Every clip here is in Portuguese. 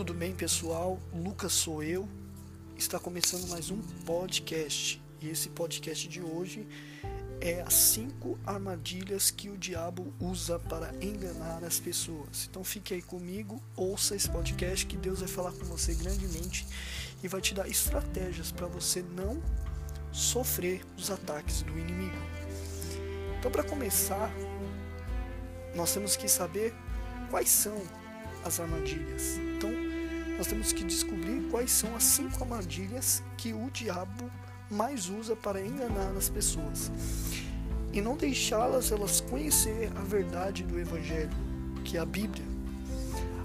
Tudo bem, pessoal? Lucas sou eu. Está começando mais um podcast. E esse podcast de hoje é as cinco armadilhas que o diabo usa para enganar as pessoas. Então fique aí comigo, ouça esse podcast que Deus vai falar com você grandemente e vai te dar estratégias para você não sofrer os ataques do inimigo. Então, para começar, nós temos que saber quais são as armadilhas. Então, nós temos que descobrir quais são as cinco armadilhas que o diabo mais usa para enganar as pessoas e não deixá-las elas conhecer a verdade do evangelho, que é a Bíblia.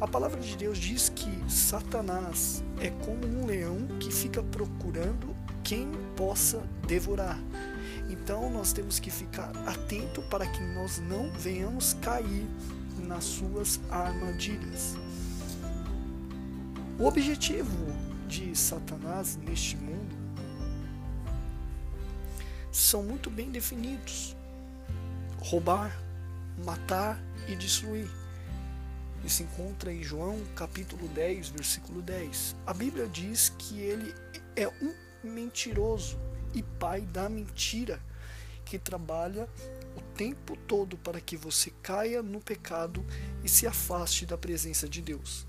A palavra de Deus diz que Satanás é como um leão que fica procurando quem possa devorar. Então nós temos que ficar atento para que nós não venhamos cair nas suas armadilhas. O objetivo de Satanás neste mundo são muito bem definidos: roubar, matar e destruir. Isso encontra em João capítulo 10, versículo 10. A Bíblia diz que ele é um mentiroso e pai da mentira que trabalha o tempo todo para que você caia no pecado e se afaste da presença de Deus.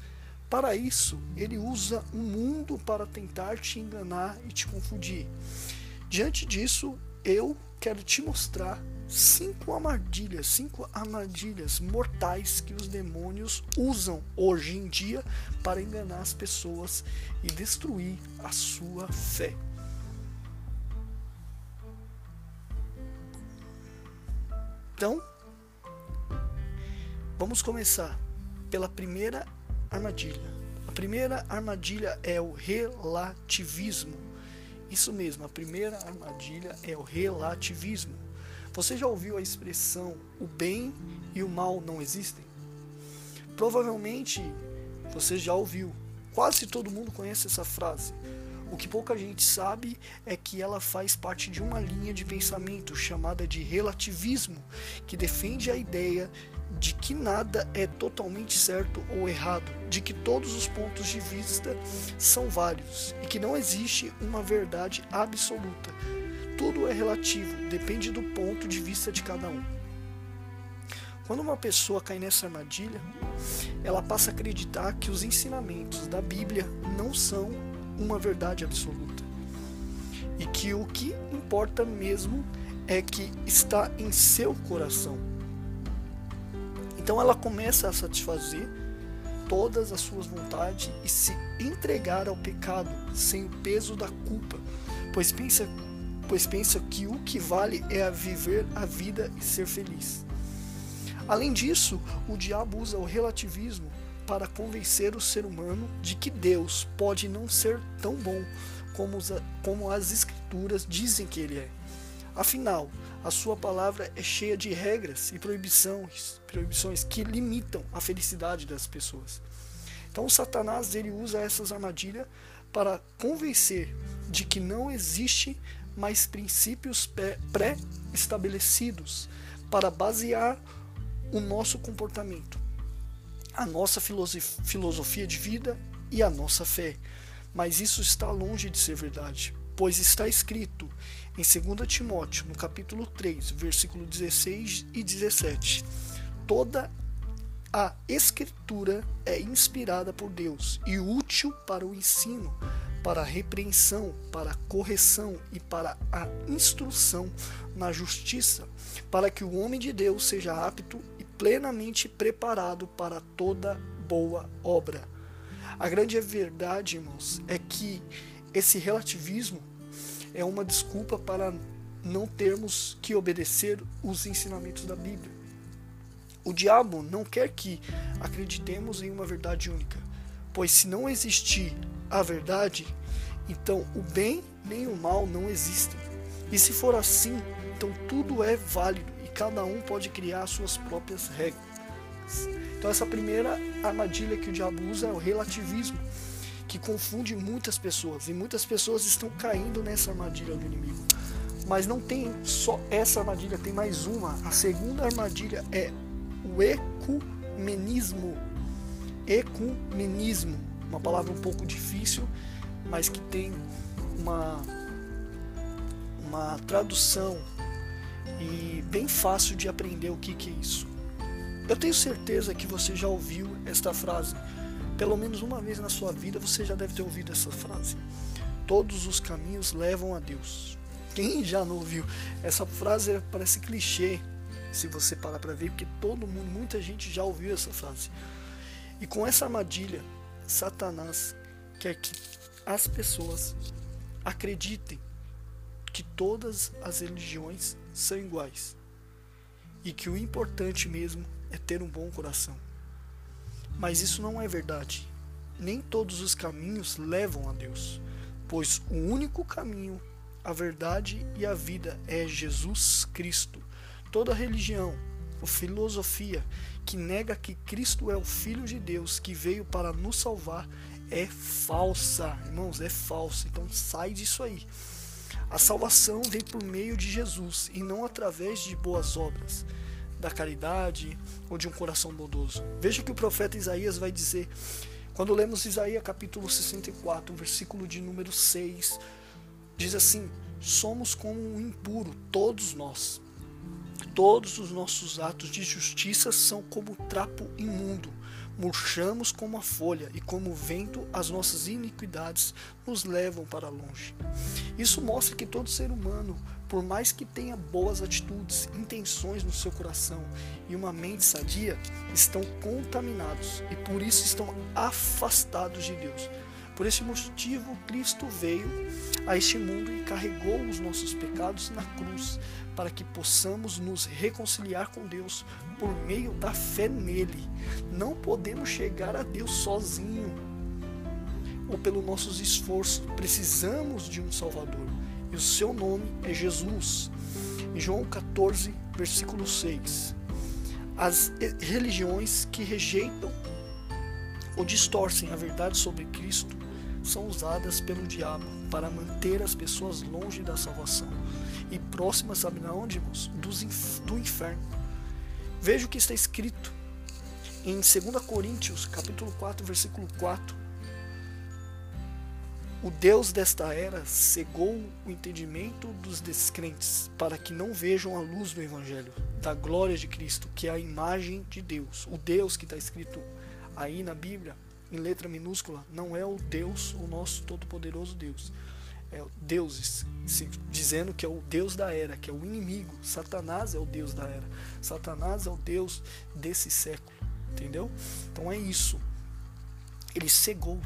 Para isso, ele usa o mundo para tentar te enganar e te confundir. Diante disso, eu quero te mostrar cinco armadilhas, cinco armadilhas mortais que os demônios usam hoje em dia para enganar as pessoas e destruir a sua fé. Então, vamos começar pela primeira armadilha. A primeira armadilha é o relativismo. Isso mesmo, a primeira armadilha é o relativismo. Você já ouviu a expressão o bem e o mal não existem? Provavelmente você já ouviu. Quase todo mundo conhece essa frase. O que pouca gente sabe é que ela faz parte de uma linha de pensamento chamada de relativismo, que defende a ideia de que nada é totalmente certo ou errado, de que todos os pontos de vista são válidos e que não existe uma verdade absoluta. Tudo é relativo, depende do ponto de vista de cada um. Quando uma pessoa cai nessa armadilha, ela passa a acreditar que os ensinamentos da Bíblia não são uma verdade absoluta e que o que importa mesmo é que está em seu coração então ela começa a satisfazer todas as suas vontades e se entregar ao pecado sem o peso da culpa, pois pensa, pois pensa que o que vale é a viver a vida e ser feliz. Além disso, o diabo usa o relativismo para convencer o ser humano de que Deus pode não ser tão bom como, como as escrituras dizem que ele é. Afinal, a sua palavra é cheia de regras e proibições, proibições que limitam a felicidade das pessoas. Então, Satanás ele usa essas armadilhas para convencer de que não existe mais princípios pré-estabelecidos para basear o nosso comportamento, a nossa filosofia de vida e a nossa fé. Mas isso está longe de ser verdade, pois está escrito em 2 Timóteo, no capítulo 3, versículo 16 e 17. Toda a escritura é inspirada por Deus e útil para o ensino, para a repreensão, para a correção e para a instrução na justiça, para que o homem de Deus seja apto e plenamente preparado para toda boa obra. A grande verdade, irmãos, é que esse relativismo é uma desculpa para não termos que obedecer os ensinamentos da Bíblia. O diabo não quer que acreditemos em uma verdade única, pois se não existir a verdade, então o bem nem o mal não existem. E se for assim, então tudo é válido e cada um pode criar suas próprias regras. Então essa primeira armadilha que o diabo usa é o relativismo que confunde muitas pessoas e muitas pessoas estão caindo nessa armadilha do inimigo. Mas não tem só essa armadilha, tem mais uma. A segunda armadilha é o ecumenismo. Ecumenismo. Uma palavra um pouco difícil, mas que tem uma, uma tradução e bem fácil de aprender o que, que é isso. Eu tenho certeza que você já ouviu esta frase. Pelo menos uma vez na sua vida você já deve ter ouvido essa frase. Todos os caminhos levam a Deus. Quem já não ouviu? Essa frase parece clichê, se você parar para ver, porque todo mundo, muita gente já ouviu essa frase. E com essa armadilha, Satanás quer que as pessoas acreditem que todas as religiões são iguais e que o importante mesmo é ter um bom coração. Mas isso não é verdade. Nem todos os caminhos levam a Deus, pois o único caminho, a verdade e a vida é Jesus Cristo. Toda religião ou filosofia que nega que Cristo é o Filho de Deus que veio para nos salvar é falsa, irmãos, é falsa. Então sai disso aí. A salvação vem por meio de Jesus e não através de boas obras, da caridade ou de um coração bondoso. Veja que o profeta Isaías vai dizer, quando lemos Isaías capítulo 64, versículo de número 6, diz assim: Somos como um impuro, todos nós. Todos os nossos atos de justiça são como trapo imundo murchamos como a folha, e como o vento, as nossas iniquidades nos levam para longe. Isso mostra que todo ser humano, por mais que tenha boas atitudes, intenções no seu coração e uma mente sadia, estão contaminados e por isso estão afastados de Deus. Por esse motivo, Cristo veio a este mundo e carregou os nossos pecados na cruz, para que possamos nos reconciliar com Deus por meio da fé nele. Não podemos chegar a Deus sozinho ou pelo nossos esforços. Precisamos de um Salvador. E o seu nome é Jesus. Em João 14, versículo 6. As religiões que rejeitam ou distorcem a verdade sobre Cristo são usadas pelo diabo para manter as pessoas longe da salvação e próximas, sabe na onde, irmãos? do inferno. Veja o que está escrito em 2 Coríntios, capítulo 4, versículo 4. O Deus desta era cegou o entendimento dos descrentes para que não vejam a luz do Evangelho, da glória de Cristo, que é a imagem de Deus. O Deus que está escrito aí na Bíblia, em letra minúscula, não é o Deus, o nosso todo-poderoso Deus. É deuses, dizendo que é o Deus da era, que é o inimigo. Satanás é o Deus da era. Satanás é o Deus desse século. Entendeu? Então é isso. Ele cegou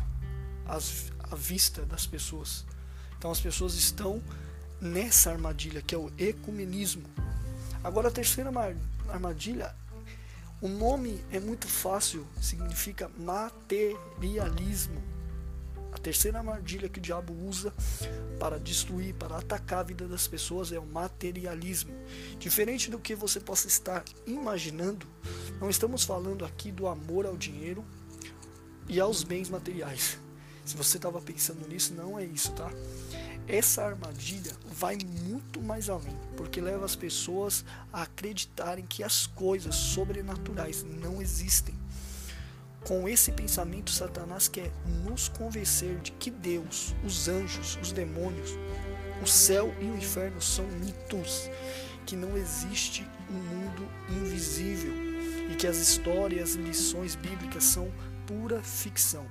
as, a vista das pessoas. Então as pessoas estão nessa armadilha que é o ecumenismo. Agora a terceira armadilha o nome é muito fácil, significa materialismo. A terceira armadilha que o diabo usa para destruir, para atacar a vida das pessoas é o materialismo. Diferente do que você possa estar imaginando, não estamos falando aqui do amor ao dinheiro e aos bens materiais. Se você estava pensando nisso, não é isso, tá? Essa armadilha vai muito mais além, porque leva as pessoas a acreditarem que as coisas sobrenaturais não existem. Com esse pensamento, Satanás quer nos convencer de que Deus, os anjos, os demônios, o céu e o inferno são mitos, que não existe um mundo invisível e que as histórias e lições bíblicas são pura ficção.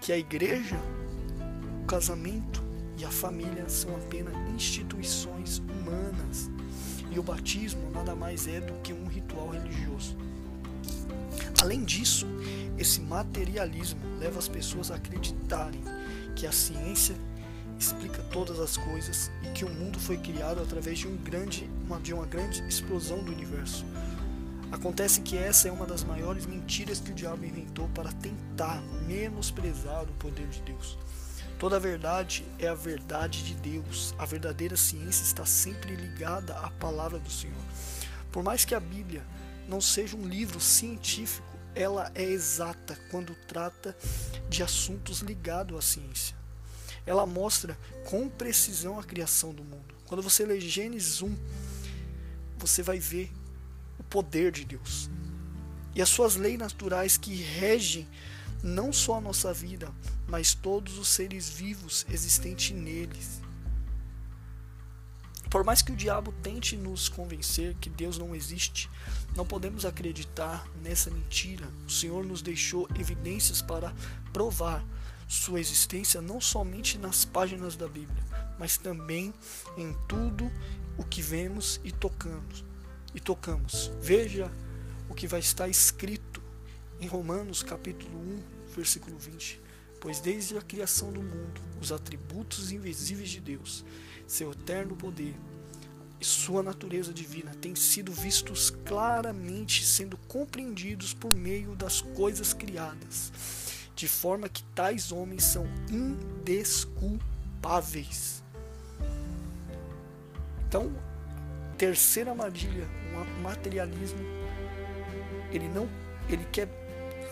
Que a igreja, o casamento, e a família são apenas instituições humanas. E o batismo nada mais é do que um ritual religioso. Além disso, esse materialismo leva as pessoas a acreditarem que a ciência explica todas as coisas e que o mundo foi criado através de, um grande, uma, de uma grande explosão do universo. Acontece que essa é uma das maiores mentiras que o diabo inventou para tentar menosprezar o poder de Deus. Toda a verdade é a verdade de Deus. A verdadeira ciência está sempre ligada à palavra do Senhor. Por mais que a Bíblia não seja um livro científico, ela é exata quando trata de assuntos ligados à ciência. Ela mostra com precisão a criação do mundo. Quando você lê Gênesis 1, você vai ver poder de Deus e as suas leis naturais que regem não só a nossa vida, mas todos os seres vivos existentes neles. Por mais que o diabo tente nos convencer que Deus não existe, não podemos acreditar nessa mentira. O Senhor nos deixou evidências para provar sua existência não somente nas páginas da Bíblia, mas também em tudo o que vemos e tocamos. E tocamos. Veja o que vai estar escrito em Romanos capítulo 1, versículo 20. Pois desde a criação do mundo, os atributos invisíveis de Deus, seu eterno poder e sua natureza divina têm sido vistos claramente sendo compreendidos por meio das coisas criadas, de forma que tais homens são indesculpáveis. Então, terceira armadilha, o materialismo, ele não, ele quer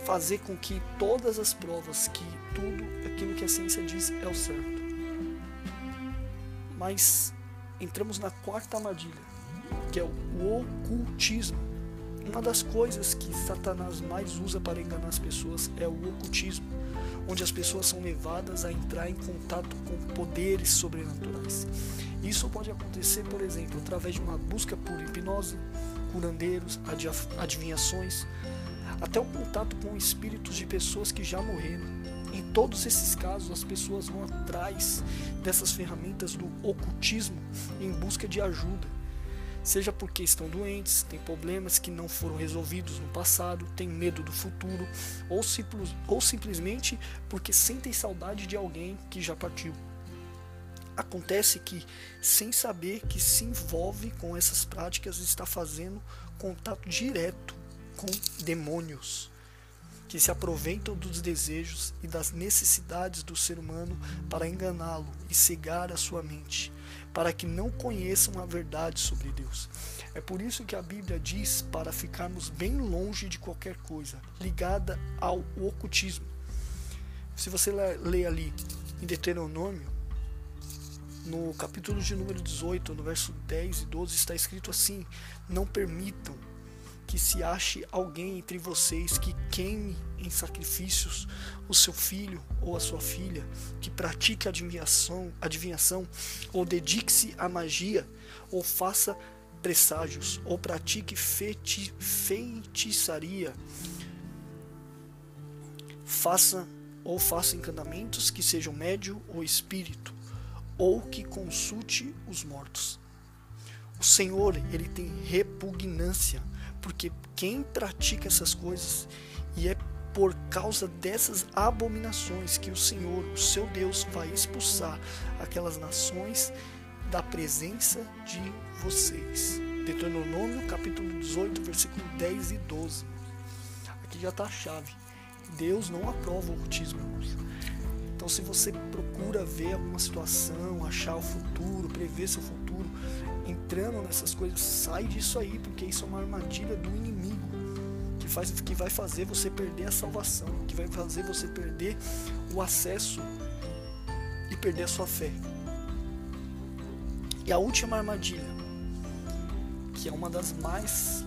fazer com que todas as provas, que tudo aquilo que a ciência diz é o certo. Mas entramos na quarta armadilha, que é o ocultismo. Uma das coisas que Satanás mais usa para enganar as pessoas é o ocultismo, onde as pessoas são levadas a entrar em contato com poderes sobrenaturais. Isso pode acontecer, por exemplo, através de uma busca por hipnose, curandeiros, adivinhações, até o contato com espíritos de pessoas que já morreram. Em todos esses casos, as pessoas vão atrás dessas ferramentas do ocultismo em busca de ajuda. Seja porque estão doentes, têm problemas que não foram resolvidos no passado, têm medo do futuro, ou, simples, ou simplesmente porque sentem saudade de alguém que já partiu. Acontece que, sem saber que se envolve com essas práticas, está fazendo contato direto com demônios que se aproveitam dos desejos e das necessidades do ser humano para enganá-lo e cegar a sua mente, para que não conheçam a verdade sobre Deus. É por isso que a Bíblia diz para ficarmos bem longe de qualquer coisa ligada ao ocultismo. Se você ler ali em Deuteronômio, no capítulo de número 18, no verso 10 e 12, está escrito assim: Não permitam que se ache alguém entre vocês que queime em sacrifícios o seu filho ou a sua filha, que pratique adivinhação, adivinhação ou dedique-se à magia, ou faça presságios, ou pratique feti, feitiçaria, faça ou faça encantamentos que sejam médio ou espírito, ou que consulte os mortos. O Senhor, ele tem repugnância porque quem pratica essas coisas e é por causa dessas abominações que o Senhor, o seu Deus, vai expulsar aquelas nações da presença de vocês. Deuteronômio capítulo 18, versículo 10 e 12. Aqui já está a chave. Deus não aprova o ocultismo. Então, se você procura ver alguma situação, achar o futuro, prever seu futuro, entrando nessas coisas, sai disso aí, porque isso é uma armadilha do inimigo que faz que vai fazer você perder a salvação, que vai fazer você perder o acesso e perder a sua fé. E a última armadilha, que é uma das mais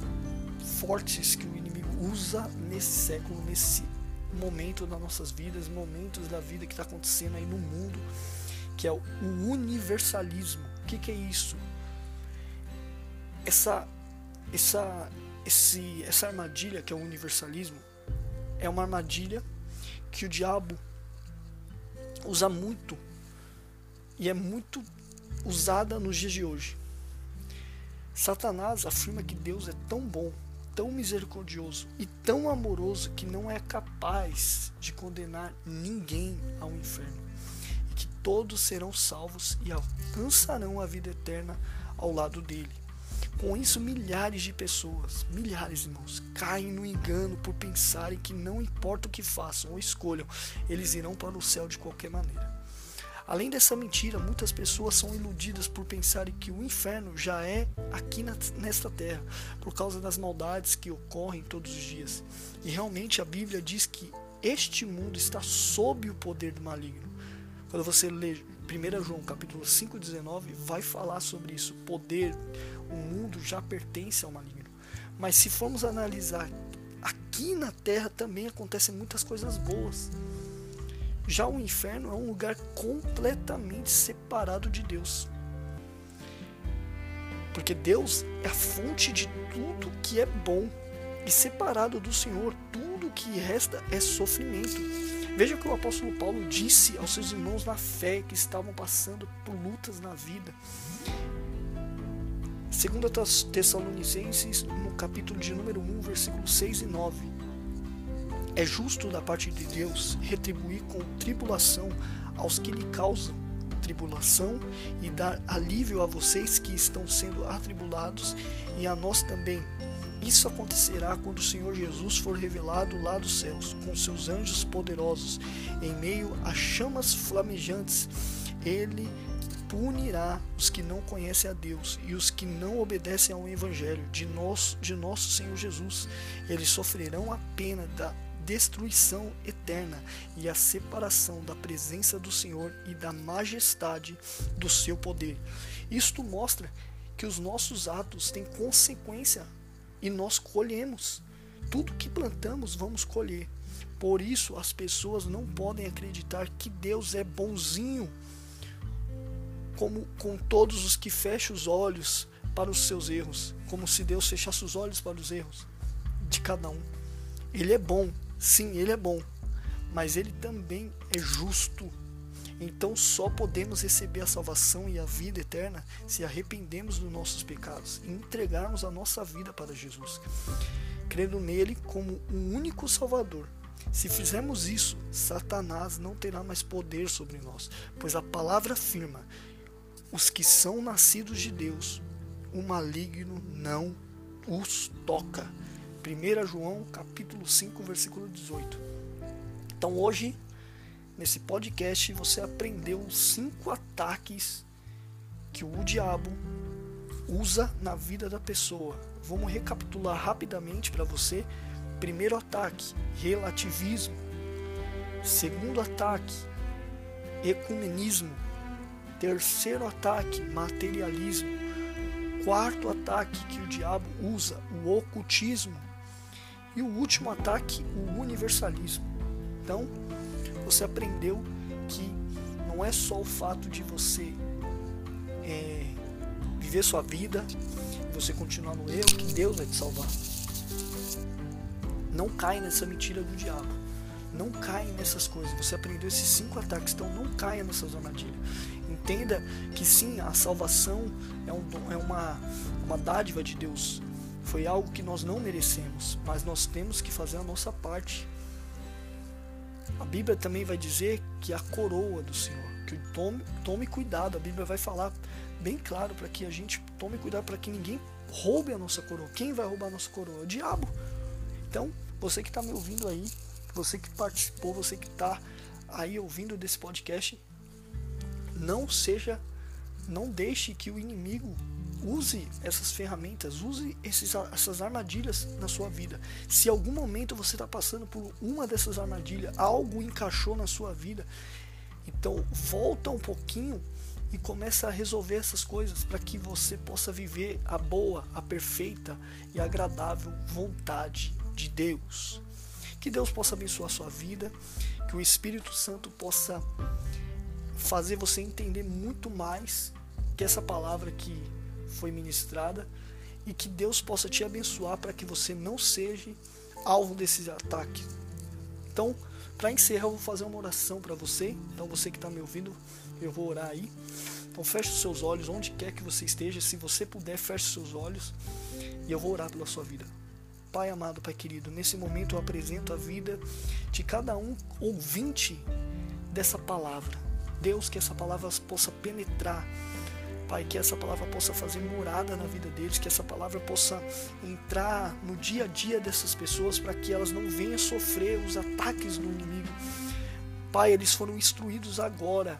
fortes que o inimigo usa nesse século, nesse momento das nossas vidas, momentos da vida que está acontecendo aí no mundo, que é o universalismo. O que, que é isso? Essa essa esse, essa armadilha que é o universalismo é uma armadilha que o diabo usa muito e é muito usada nos dias de hoje. Satanás afirma que Deus é tão bom, tão misericordioso e tão amoroso que não é capaz de condenar ninguém ao inferno e que todos serão salvos e alcançarão a vida eterna ao lado dele. Com isso, milhares de pessoas, milhares, irmãos, caem no engano por pensarem que não importa o que façam ou escolham, eles irão para o céu de qualquer maneira. Além dessa mentira, muitas pessoas são iludidas por pensarem que o inferno já é aqui na, nesta terra, por causa das maldades que ocorrem todos os dias. E realmente a Bíblia diz que este mundo está sob o poder do maligno. Quando você lê 1 João capítulo 5,19, vai falar sobre isso, poder, o mundo já pertence ao maligno. Mas se formos analisar aqui na terra também acontecem muitas coisas boas. Já o inferno é um lugar completamente separado de Deus. Porque Deus é a fonte de tudo que é bom. E separado do Senhor, tudo que resta é sofrimento. Veja o que o apóstolo Paulo disse aos seus irmãos na fé que estavam passando por lutas na vida. Segundo Tessalonicenses, no capítulo de número 1, versículos 6 e 9. É justo da parte de Deus retribuir com tribulação aos que lhe causam tribulação e dar alívio a vocês que estão sendo atribulados e a nós também. Isso acontecerá quando o Senhor Jesus for revelado lá dos céus, com seus anjos poderosos, em meio a chamas flamejantes. Ele punirá os que não conhecem a Deus e os que não obedecem ao Evangelho de nosso, de nosso Senhor Jesus. Eles sofrerão a pena da destruição eterna e a separação da presença do Senhor e da majestade do seu poder. Isto mostra que os nossos atos têm consequência e nós colhemos. Tudo que plantamos, vamos colher. Por isso, as pessoas não podem acreditar que Deus é bonzinho, como com todos os que fecham os olhos para os seus erros, como se Deus fechasse os olhos para os erros de cada um. Ele é bom, sim, ele é bom, mas ele também é justo. Então só podemos receber a salvação e a vida eterna se arrependemos dos nossos pecados e entregarmos a nossa vida para Jesus, crendo nele como um único Salvador. Se fizermos isso, Satanás não terá mais poder sobre nós, pois a palavra afirma: os que são nascidos de Deus, o maligno não os toca. 1 João capítulo 5, versículo 18. Então hoje Nesse podcast você aprendeu cinco ataques que o diabo usa na vida da pessoa. Vamos recapitular rapidamente para você. Primeiro ataque, relativismo. Segundo ataque, ecumenismo. Terceiro ataque, materialismo. Quarto ataque que o diabo usa, o ocultismo. E o último ataque, o universalismo. Então, você aprendeu que não é só o fato de você é, viver sua vida, você continuar no erro, que Deus vai te salvar. Não cai nessa mentira do diabo. Não caia nessas coisas. Você aprendeu esses cinco ataques, então não caia nessas armadilhas. Entenda que sim, a salvação é, um, é uma, uma dádiva de Deus. Foi algo que nós não merecemos, mas nós temos que fazer a nossa parte a Bíblia também vai dizer que a coroa do Senhor, que tome, tome cuidado, a Bíblia vai falar bem claro para que a gente tome cuidado para que ninguém roube a nossa coroa. Quem vai roubar a nossa coroa? O diabo. Então, você que está me ouvindo aí, você que participou, você que está aí ouvindo desse podcast, não seja, não deixe que o inimigo use essas ferramentas, use esses, essas armadilhas na sua vida. Se algum momento você está passando por uma dessas armadilhas, algo encaixou na sua vida, então volta um pouquinho e começa a resolver essas coisas para que você possa viver a boa, a perfeita e agradável vontade de Deus. Que Deus possa abençoar a sua vida, que o Espírito Santo possa fazer você entender muito mais que essa palavra que foi ministrada e que Deus possa te abençoar para que você não seja alvo desses ataques. Então, para encerrar, eu vou fazer uma oração para você. Então, você que está me ouvindo, eu vou orar aí. Então, feche os seus olhos, onde quer que você esteja. Se você puder, feche os seus olhos e eu vou orar pela sua vida. Pai amado, Pai querido, nesse momento eu apresento a vida de cada um ouvinte dessa palavra. Deus, que essa palavra possa penetrar Pai, que essa palavra possa fazer morada na vida deles, que essa palavra possa entrar no dia a dia dessas pessoas para que elas não venham sofrer os ataques do inimigo. Pai, eles foram instruídos agora.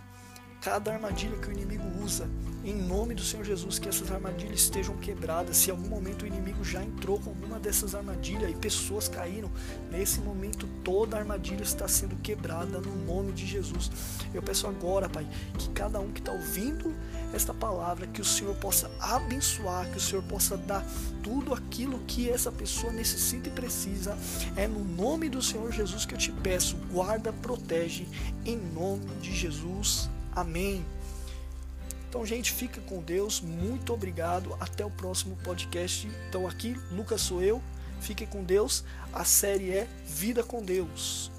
Cada armadilha que o inimigo usa, em nome do Senhor Jesus, que essas armadilhas estejam quebradas. Se em algum momento o inimigo já entrou com alguma dessas armadilhas e pessoas caíram, nesse momento toda armadilha está sendo quebrada no nome de Jesus. Eu peço agora, Pai, que cada um que está ouvindo esta palavra, que o Senhor possa abençoar, que o Senhor possa dar tudo aquilo que essa pessoa necessita e precisa. É no nome do Senhor Jesus que eu te peço, guarda, protege, em nome de Jesus. Amém. Então, gente, fica com Deus. Muito obrigado. Até o próximo podcast. Então, aqui, Lucas sou eu. Fiquem com Deus. A série é Vida com Deus.